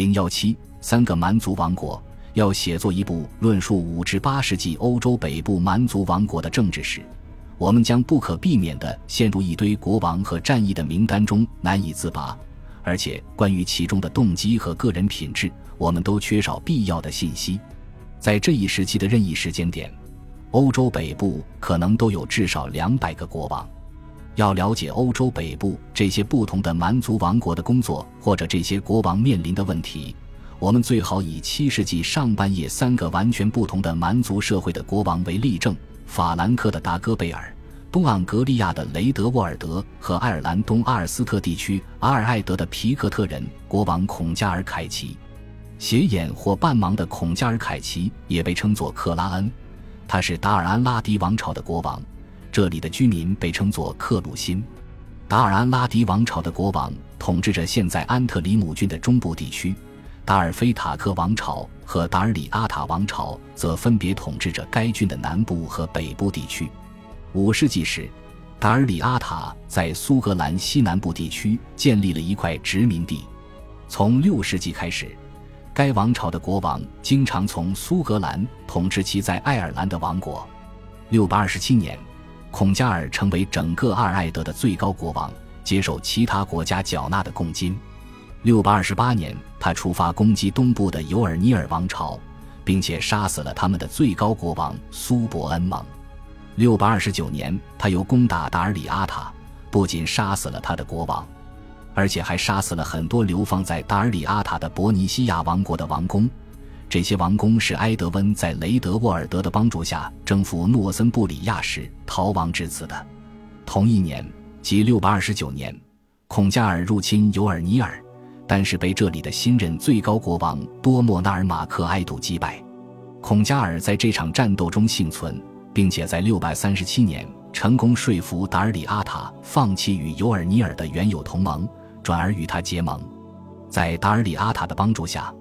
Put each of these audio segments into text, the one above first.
零幺七三个蛮族王国要写作一部论述五至八世纪欧洲北部蛮族王国的政治史，我们将不可避免地陷入一堆国王和战役的名单中难以自拔，而且关于其中的动机和个人品质，我们都缺少必要的信息。在这一时期的任意时间点，欧洲北部可能都有至少两百个国王。要了解欧洲北部这些不同的蛮族王国的工作，或者这些国王面临的问题，我们最好以七世纪上半叶三个完全不同的蛮族社会的国王为例证：法兰克的达戈贝尔、东盎格利亚的雷德沃尔德和爱尔兰东阿尔斯特地区阿尔艾德的皮克特人国王孔加尔凯奇。斜眼或半盲的孔加尔凯奇也被称作克拉恩，他是达尔安拉迪王朝的国王。这里的居民被称作克鲁辛。达尔安拉迪王朝的国王统治着现在安特里姆郡的中部地区，达尔菲塔克王朝和达尔里阿塔王朝则分别统治着该郡的南部和北部地区。五世纪时，达尔里阿塔在苏格兰西南部地区建立了一块殖民地。从六世纪开始。该王朝的国王经常从苏格兰统治其在爱尔兰的王国。六百二十七年，孔加尔成为整个阿尔艾德的最高国王，接受其他国家缴纳的贡金。六百二十八年，他出发攻击东部的尤尔尼尔王朝，并且杀死了他们的最高国王苏伯恩蒙。六百二十九年，他又攻打达尔里阿塔，不仅杀死了他的国王。而且还杀死了很多流放在达尔里阿塔的伯尼西亚王国的王公，这些王公是埃德温在雷德沃尔德的帮助下征服诺森布里亚时逃亡至此的。同一年，即六百二十九年，孔加尔入侵尤尔尼尔，但是被这里的新任最高国王多莫纳尔马克埃杜击败。孔加尔在这场战斗中幸存，并且在六百三十七年成功说服达尔里阿塔放弃与尤尔尼尔的原有同盟。转而与他结盟，在达尔里阿塔的帮助下，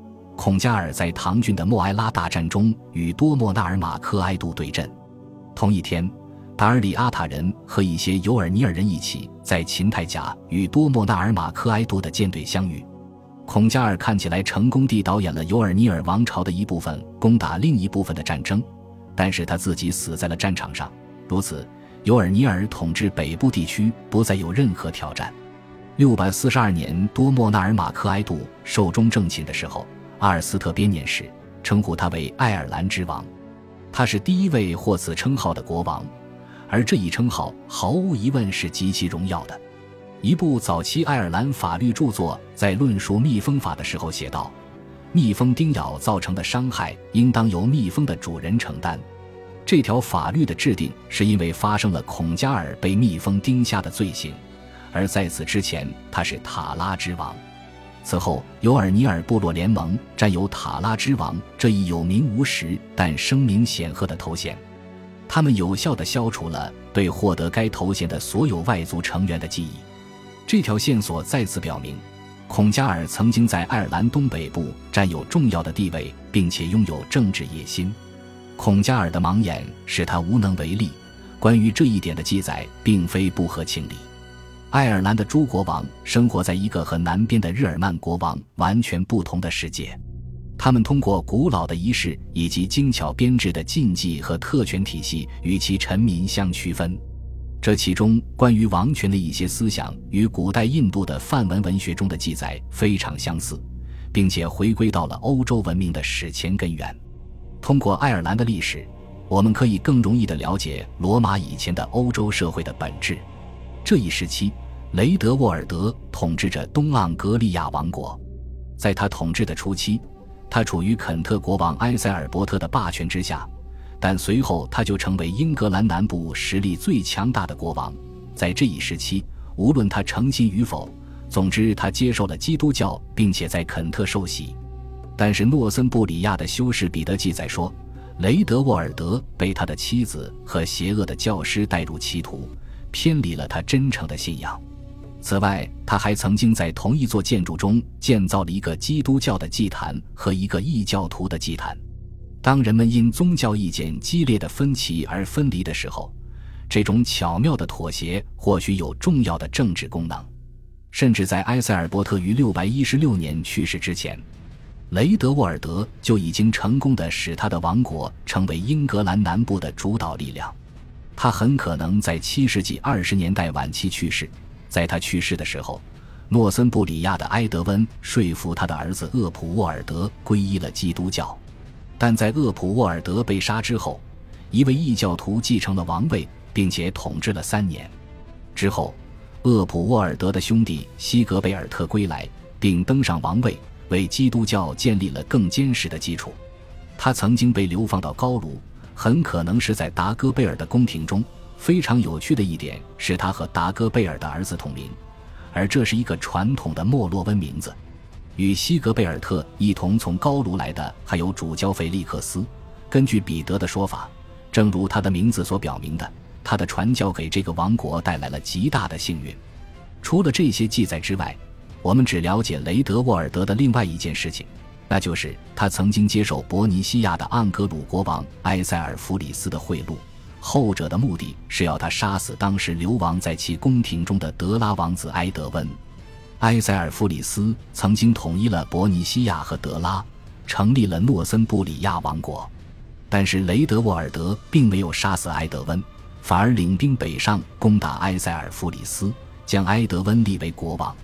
孔加尔在唐郡的莫埃拉大战中与多莫纳尔马克埃杜对阵。同一天，达尔里阿塔人和一些尤尔尼尔人一起在秦泰甲与多莫纳尔马克埃杜的舰队相遇。孔加尔看起来成功地导演了尤尔尼尔王朝的一部分攻打另一部分的战争，但是他自己死在了战场上。如此，尤尔尼尔统治北部地区不再有任何挑战。六百四十二年，多莫纳尔马克埃杜寿终正寝的时候，阿尔斯特编年史称呼他为爱尔兰之王。他是第一位获此称号的国王，而这一称号毫无疑问是极其荣耀的。一部早期爱尔兰法律著作在论述蜜蜂法的时候写道：“蜜蜂叮咬造成的伤害应当由蜜蜂的主人承担。”这条法律的制定是因为发生了孔加尔被蜜蜂叮下的罪行。而在此之前，他是塔拉之王。此后，尤尔尼尔部落联盟占有塔拉之王这一有名无实但声名显赫的头衔。他们有效地消除了对获得该头衔的所有外族成员的记忆。这条线索再次表明，孔加尔曾经在爱尔兰东北部占有重要的地位，并且拥有政治野心。孔加尔的盲眼使他无能为力。关于这一点的记载并非不合情理。爱尔兰的诸国王生活在一个和南边的日耳曼国王完全不同的世界，他们通过古老的仪式以及精巧编制的禁忌和特权体系与其臣民相区分。这其中关于王权的一些思想与古代印度的梵文文学中的记载非常相似，并且回归到了欧洲文明的史前根源。通过爱尔兰的历史，我们可以更容易地了解罗马以前的欧洲社会的本质。这一时期，雷德沃尔德统治着东盎格利亚王国。在他统治的初期，他处于肯特国王埃塞尔伯特的霸权之下，但随后他就成为英格兰南部实力最强大的国王。在这一时期，无论他诚心与否，总之他接受了基督教，并且在肯特受洗。但是诺森布里亚的修士彼得记载说，雷德沃尔德被他的妻子和邪恶的教师带入歧途。偏离了他真诚的信仰。此外他还曾经在同一座建筑中建造了一个基督教的祭坛和一个异教徒的祭坛。当人们因宗教意见激烈的分歧而分离的时候这种巧妙的妥协或许有重要的政治功能。甚至在埃塞尔伯特于六百一十六年去世之前雷德沃尔德就已经成功的使他的王国成为英格兰南部的主导力量。他很可能在七世纪二十年代晚期去世。在他去世的时候，诺森布里亚的埃德温说服他的儿子厄普沃尔德皈依了基督教。但在厄普沃尔德被杀之后，一位异教徒继承了王位，并且统治了三年。之后，厄普沃尔德的兄弟西格贝尔特归来，并登上王位，为基督教建立了更坚实的基础。他曾经被流放到高卢，很可能是在达戈贝尔的宫廷中。非常有趣的一点是他和达戈贝尔的儿子同名，而这是一个传统的莫洛温名字。与西格贝尔特一同从高卢来的还有主教费利克斯。根据彼得的说法，正如他的名字所表明的，他的传教给这个王国带来了极大的幸运。除了这些记载之外，我们只了解雷德沃尔德的另外一件事情，那就是他曾经接受伯尼西亚的盎格鲁国王埃塞尔弗里斯的贿赂。后者的目的是要他杀死当时流亡在其宫廷中的德拉王子埃德温。埃塞尔弗里斯曾经统一了伯尼西亚和德拉，成立了诺森布里亚王国。但是雷德沃尔德并没有杀死埃德温，反而领兵北上攻打埃塞尔弗里斯，将埃德温立为国王。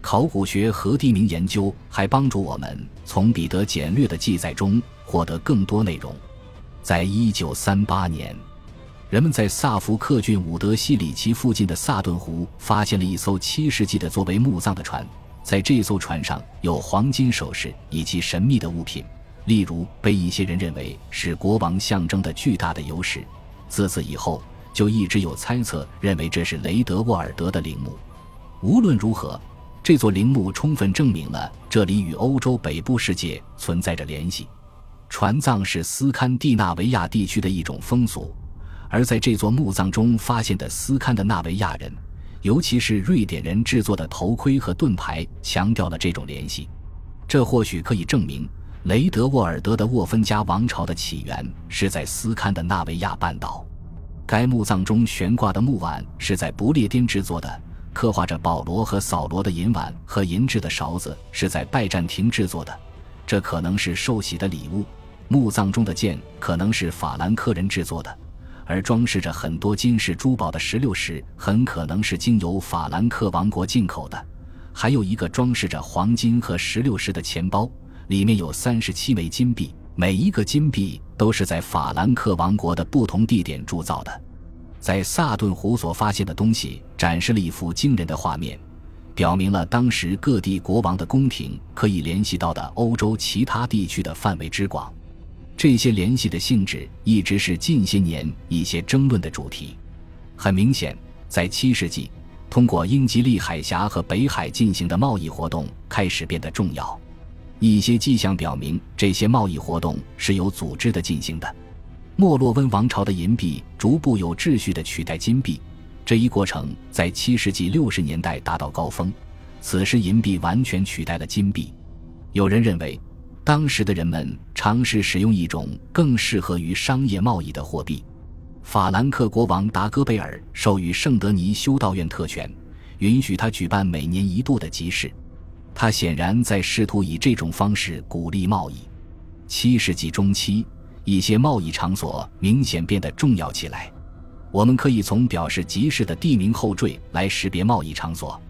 考古学和地名研究还帮助我们从彼得简略的记载中获得更多内容。在一九三八年。人们在萨福克郡伍德西里奇附近的萨顿湖发现了一艘七世纪的作为墓葬的船，在这艘船上有黄金首饰以及神秘的物品，例如被一些人认为是国王象征的巨大的油石。自此以后，就一直有猜测认为这是雷德沃尔德的陵墓。无论如何，这座陵墓充分证明了这里与欧洲北部世界存在着联系。船葬是斯堪的纳维亚地区的一种风俗。而在这座墓葬中发现的斯堪的纳维亚人，尤其是瑞典人制作的头盔和盾牌，强调了这种联系。这或许可以证明雷德沃尔德的沃芬加王朝的起源是在斯堪的纳维亚半岛。该墓葬中悬挂的木碗是在不列颠制作的，刻画着保罗和扫罗的银碗和银质的勺子是在拜占庭制作的，这可能是受洗的礼物。墓葬中的剑可能是法兰克人制作的。而装饰着很多金饰珠宝的石榴石很可能是经由法兰克王国进口的。还有一个装饰着黄金和石榴石的钱包，里面有三十七枚金币，每一个金币都是在法兰克王国的不同地点铸造的。在萨顿湖所发现的东西展示了一幅惊人的画面，表明了当时各地国王的宫廷可以联系到的欧洲其他地区的范围之广。这些联系的性质一直是近些年一些争论的主题。很明显，在七世纪，通过英吉利海峡和北海进行的贸易活动开始变得重要。一些迹象表明，这些贸易活动是有组织的进行的。莫洛温王朝的银币逐步有秩序地取代金币，这一过程在七世纪六十年代达到高峰。此时，银币完全取代了金币。有人认为。当时的人们尝试使用一种更适合于商业贸易的货币。法兰克国王达戈贝尔授予圣德尼修道院特权，允许他举办每年一度的集市。他显然在试图以这种方式鼓励贸易。七世纪中期，一些贸易场所明显变得重要起来。我们可以从表示集市的地名后缀来识别贸易场所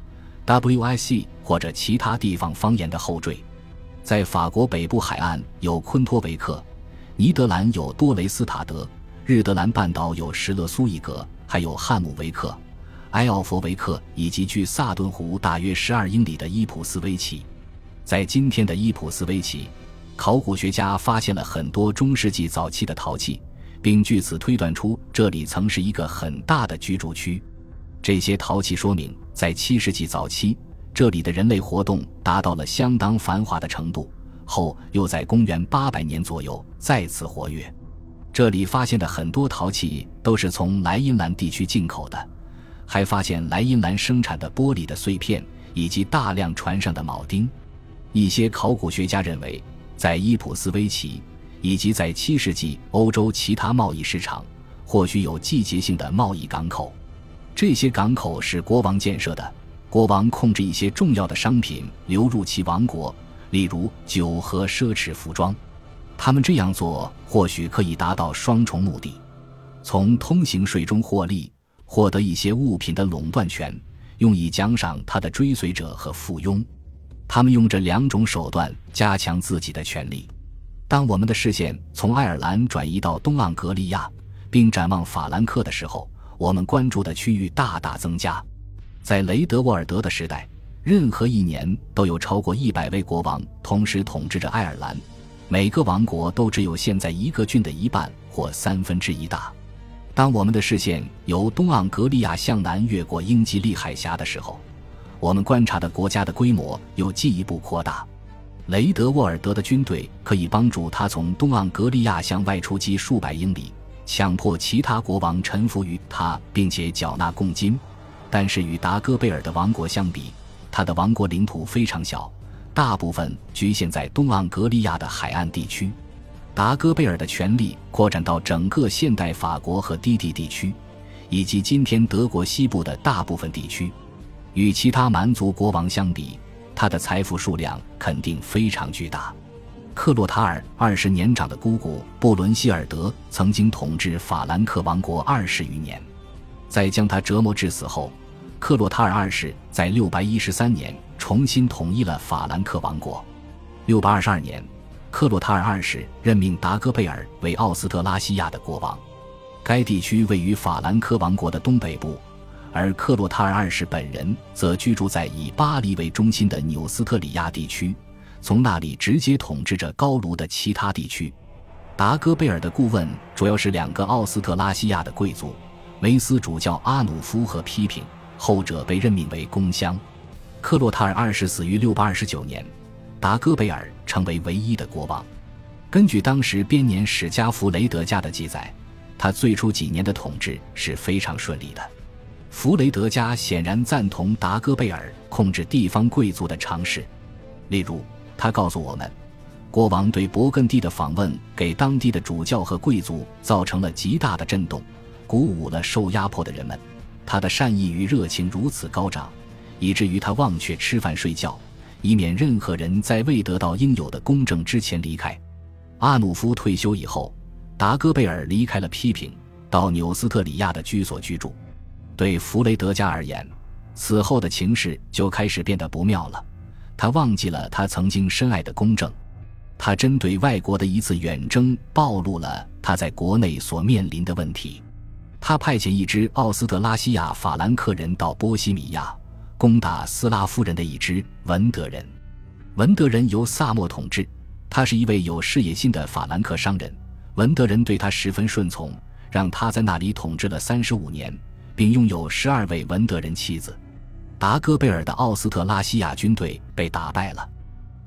，WIC 或者其他地方方言的后缀。在法国北部海岸有昆托维克，尼德兰有多雷斯塔德，日德兰半岛有什勒苏伊格，还有汉姆维克、埃奥佛维克以及距萨顿湖大约十二英里的伊普斯维奇。在今天的伊普斯维奇，考古学家发现了很多中世纪早期的陶器，并据此推断出这里曾是一个很大的居住区。这些陶器说明，在七世纪早期。这里的人类活动达到了相当繁华的程度，后又在公元八百年左右再次活跃。这里发现的很多陶器都是从莱茵兰地区进口的，还发现莱茵兰生产的玻璃的碎片以及大量船上的铆钉。一些考古学家认为，在伊普斯维奇以及在七世纪欧洲其他贸易市场，或许有季节性的贸易港口。这些港口是国王建设的。国王控制一些重要的商品流入其王国，例如酒和奢侈服装。他们这样做或许可以达到双重目的：从通行税中获利，获得一些物品的垄断权，用以奖赏他的追随者和附庸。他们用这两种手段加强自己的权利。当我们的视线从爱尔兰转移到东盎格利亚，并展望法兰克的时候，我们关注的区域大大增加。在雷德沃尔德的时代，任何一年都有超过一百位国王同时统治着爱尔兰。每个王国都只有现在一个郡的一半或三分之一大。当我们的视线由东盎格利亚向南越过英吉利海峡的时候，我们观察的国家的规模又进一步扩大。雷德沃尔德的军队可以帮助他从东盎格利亚向外出击数百英里，强迫其他国王臣服于他，并且缴纳贡金。但是与达戈贝尔的王国相比，他的王国领土非常小。大部分局限在东盎格利亚的海岸地区，达戈贝尔的权力扩展到整个现代法国和低地地区，以及今天德国西部的大部分地区。与其他蛮族国王相比，他的财富数量肯定非常巨大。克洛塔尔二世年长的姑姑布伦希尔德曾经统治法兰克王国二十余年，在将他折磨致死后，克洛塔尔二世在六百一十三年。重新统一了法兰克王国。六百二十二年，克洛塔尔二世任命达戈贝尔为奥斯特拉西亚的国王。该地区位于法兰克王国的东北部，而克洛塔尔二世本人则居住在以巴黎为中心的纽斯特里亚地区，从那里直接统治着高卢的其他地区。达戈贝尔的顾问主要是两个奥斯特拉西亚的贵族，梅斯主教阿努夫和批评，后者被任命为公乡。克洛塔尔二世死于六百二十九年，达戈贝尔成为唯一的国王。根据当时编年史家弗雷德家的记载，他最初几年的统治是非常顺利的。弗雷德家显然赞同达戈贝尔控制地方贵族的尝试，例如，他告诉我们，国王对勃艮第的访问给当地的主教和贵族造成了极大的震动，鼓舞了受压迫的人们。他的善意与热情如此高涨。以至于他忘却吃饭睡觉，以免任何人在未得到应有的公正之前离开。阿努夫退休以后，达戈贝尔离开了批评，到纽斯特里亚的居所居住。对弗雷德家而言，此后的情势就开始变得不妙了。他忘记了他曾经深爱的公正。他针对外国的一次远征暴露了他在国内所面临的问题。他派遣一支奥斯特拉西亚法兰克人到波西米亚。攻打斯拉夫人的一支文德人，文德人由萨默统治，他是一位有事业心的法兰克商人。文德人对他十分顺从，让他在那里统治了三十五年，并拥有十二位文德人妻子。达戈贝尔的奥斯特拉西亚军队被打败了。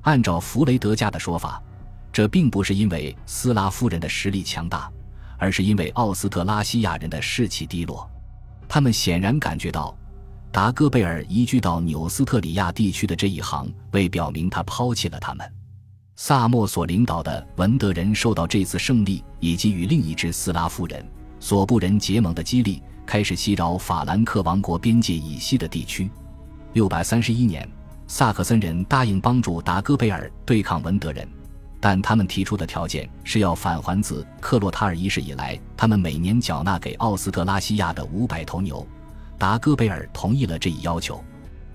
按照弗雷德家的说法，这并不是因为斯拉夫人的实力强大，而是因为奥斯特拉西亚人的士气低落。他们显然感觉到。达戈贝尔移居到纽斯特里亚地区的这一行，为表明他抛弃了他们。萨默所领导的文德人受到这次胜利以及与另一支斯拉夫人索布人结盟的激励，开始袭扰法兰克王国边界以西的地区。六百三十一年，萨克森人答应帮助达戈贝尔对抗文德人，但他们提出的条件是要返还自克洛塔尔一世以来他们每年缴纳给奥斯特拉西亚的五百头牛。达戈贝尔同意了这一要求，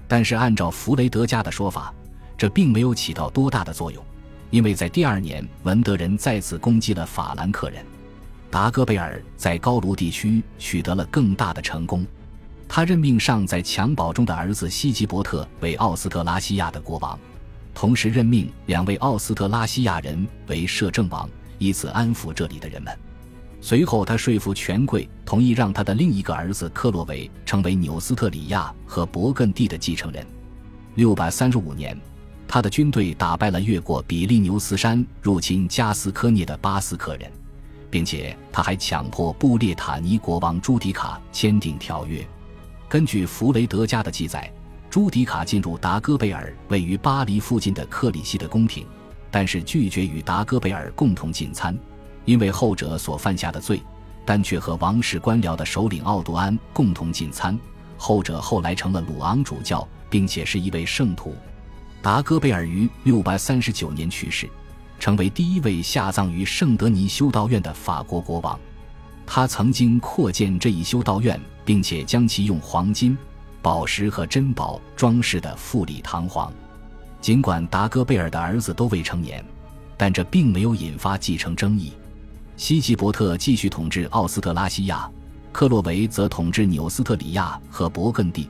但是按照弗雷德家的说法，这并没有起到多大的作用，因为在第二年，文德人再次攻击了法兰克人。达戈贝尔在高卢地区取得了更大的成功，他任命尚在襁褓中的儿子西吉伯特为奥斯特拉西亚的国王，同时任命两位奥斯特拉西亚人为摄政王，以此安抚这里的人们。随后，他说服权贵同意让他的另一个儿子克洛维成为纽斯特里亚和勃艮第的继承人。六百三十五年，他的军队打败了越过比利牛斯山入侵加斯科涅的巴斯克人，并且他还强迫布列塔尼国王朱迪卡签订条约。根据弗雷德家的记载，朱迪卡进入达戈贝尔位于巴黎附近的克里希的宫廷，但是拒绝与达戈贝尔共同进餐。因为后者所犯下的罪，但却和王室官僚的首领奥杜安共同进餐。后者后来成了鲁昂主教，并且是一位圣徒。达戈贝尔于六百三十九年去世，成为第一位下葬于圣德尼修道院的法国国王。他曾经扩建这一修道院，并且将其用黄金、宝石和珍宝装饰的富丽堂皇。尽管达戈贝尔的儿子都未成年，但这并没有引发继承争议。西吉伯特继续统治奥斯特拉西亚，克洛维则统治纽斯特里亚和勃艮第。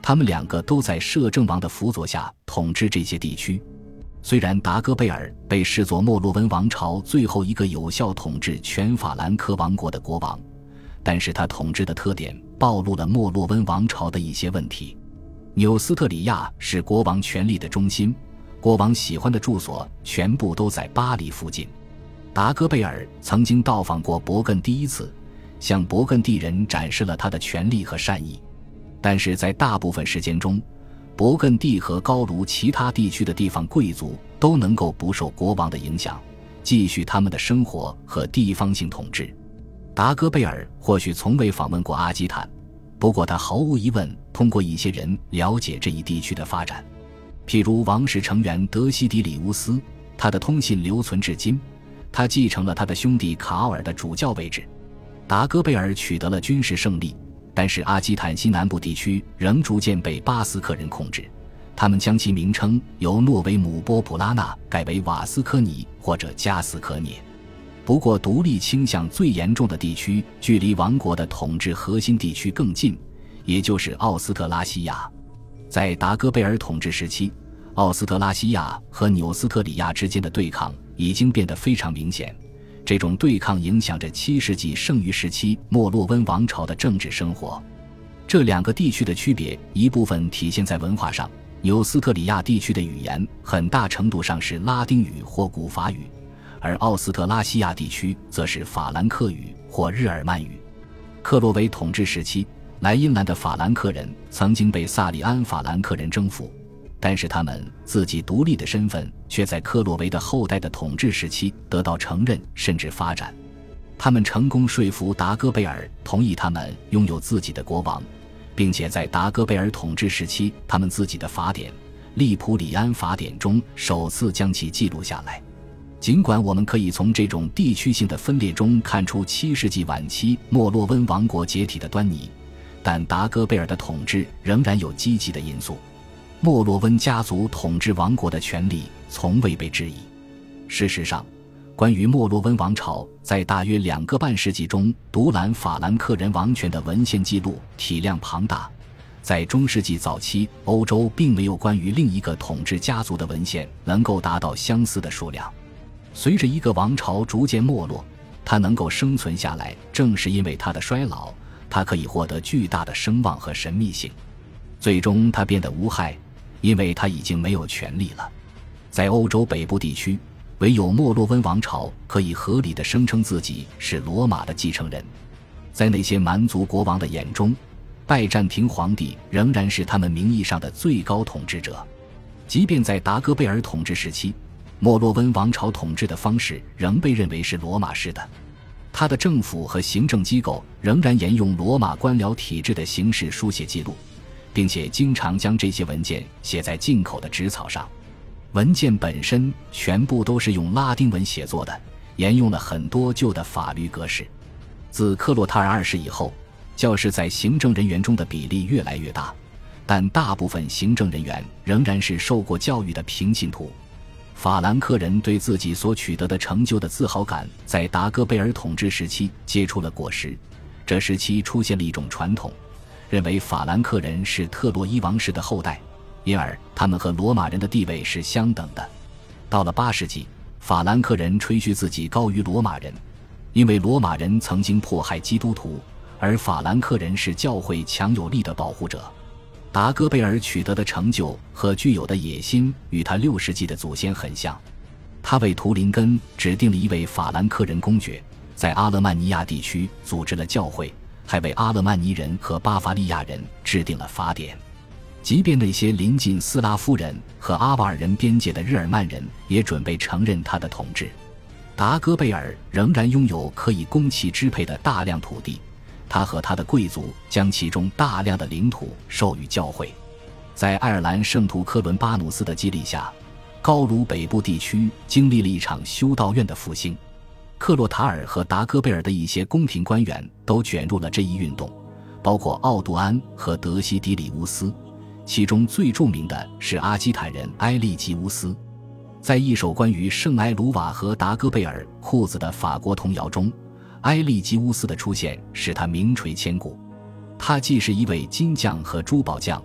他们两个都在摄政王的辅佐下统治这些地区。虽然达戈贝尔被视作莫洛温王朝最后一个有效统治全法兰克王国的国王，但是他统治的特点暴露了莫洛温王朝的一些问题。纽斯特里亚是国王权力的中心，国王喜欢的住所全部都在巴黎附近。达戈贝尔曾经到访过勃艮第一次，向勃艮第人展示了他的权力和善意，但是在大部分时间中。勃艮第和高卢其他地区的地方贵族都能够不受国王的影响，继续他们的生活和地方性统治。达戈贝尔或许从未访问过阿基坦，不过他毫无疑问通过一些人了解这一地区的发展，譬如王室成员德西迪里乌斯，他的通信留存至今。他继承了他的兄弟卡奥尔的主教位置。达戈贝尔取得了军事胜利。但是阿基坦西南部地区仍逐渐被巴斯克人控制，他们将其名称由诺维姆波普拉纳改为瓦斯科尼或者加斯科涅。不过，独立倾向最严重的地区距离王国的统治核心地区更近，也就是奥斯特拉西亚。在达戈贝尔统治时期，奥斯特拉西亚和纽斯特里亚之间的对抗已经变得非常明显。这种对抗影响着七世纪剩余时期莫洛温王朝的政治生活。这两个地区的区别一部分体现在文化上，纽斯特里亚地区的语言很大程度上是拉丁语或古法语，而奥斯特拉西亚地区则是法兰克语或日耳曼语。克洛维统治时期，莱茵兰的法兰克人曾经被萨里安法兰克人征服。但是他们自己独立的身份却在克洛维的后代的统治时期得到承认甚至发展。他们成功说服达戈贝尔同意他们拥有自己的国王，并且在达戈贝尔统治时期，他们自己的法典《利普里安法典》中首次将其记录下来。尽管我们可以从这种地区性的分裂中看出七世纪晚期莫洛温王国解体的端倪，但达戈贝尔的统治仍然有积极的因素。莫洛温家族统治王国的权力从未被质疑。事实上，关于莫洛温王朝在大约两个半世纪中独揽法兰克人王权的文献记录体量庞大。在中世纪早期，欧洲并没有关于另一个统治家族的文献能够达到相似的数量。随着一个王朝逐渐没落，它能够生存下来，正是因为它的衰老，它可以获得巨大的声望和神秘性。最终，它变得无害。因为他已经没有权利了，在欧洲北部地区，唯有莫洛温王朝可以合理的声称自己是罗马的继承人。在那些蛮族国王的眼中，拜占庭皇帝仍然是他们名义上的最高统治者。即便在达戈贝尔统治时期，莫洛温王朝统治的方式仍被认为是罗马式的，他的政府和行政机构仍然沿用罗马官僚体制的形式书写记录。并且经常将这些文件写在进口的纸草上，文件本身全部都是用拉丁文写作的，沿用了很多旧的法律格式。自克洛塔尔二世以后，教士在行政人员中的比例越来越大，但大部分行政人员仍然是受过教育的平信徒。法兰克人对自己所取得的成就的自豪感，在达戈贝尔统治时期结出了果实。这时期出现了一种传统。认为法兰克人是特洛伊王室的后代，因而他们和罗马人的地位是相等的。到了八世纪，法兰克人吹嘘自己高于罗马人，因为罗马人曾经迫害基督徒，而法兰克人是教会强有力的保护者。达戈贝尔取得的成就和具有的野心与他六世纪的祖先很像。他为图林根指定了一位法兰克人公爵，在阿勒曼尼亚地区组织了教会。还为阿勒曼尼人和巴伐利亚人制定了法典，即便那些临近斯拉夫人和阿瓦尔人边界的日耳曼人也准备承认他的统治。达戈贝尔仍然拥有可以供其支配的大量土地，他和他的贵族将其中大量的领土授予教会。在爱尔兰圣徒科伦巴努斯的激励下，高卢北部地区经历了一场修道院的复兴。克洛塔尔和达戈贝尔的一些宫廷官员都卷入了这一运动，包括奥杜安和德西迪里乌斯，其中最著名的是阿基坦人埃利吉乌斯。在一首关于圣埃鲁瓦和达戈贝尔裤子的法国童谣中，埃利吉乌斯的出现使他名垂千古。他既是一位金匠和珠宝匠，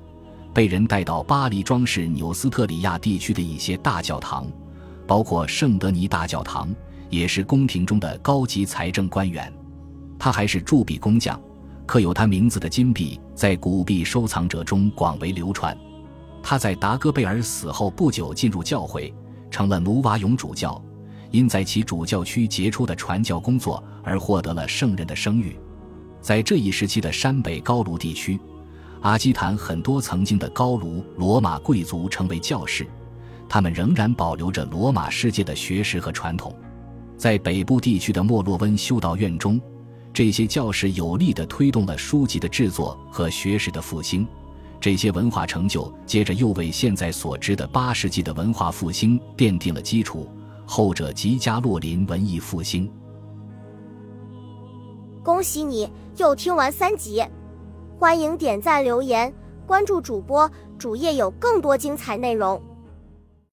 被人带到巴黎装饰纽斯特里亚地区的一些大教堂，包括圣德尼大教堂。也是宫廷中的高级财政官员，他还是铸币工匠，刻有他名字的金币在古币收藏者中广为流传。他在达戈贝尔死后不久进入教会，成了努瓦永主教，因在其主教区杰出的传教工作而获得了圣人的声誉。在这一时期的山北高卢地区，阿基坦很多曾经的高卢罗马贵族成为教士，他们仍然保留着罗马世界的学识和传统。在北部地区的莫洛温修道院中，这些教士有力地推动了书籍的制作和学识的复兴。这些文化成就接着又为现在所知的八世纪的文化复兴奠定了基础，后者即加洛林文艺复兴。恭喜你又听完三集，欢迎点赞、留言、关注主播，主页有更多精彩内容。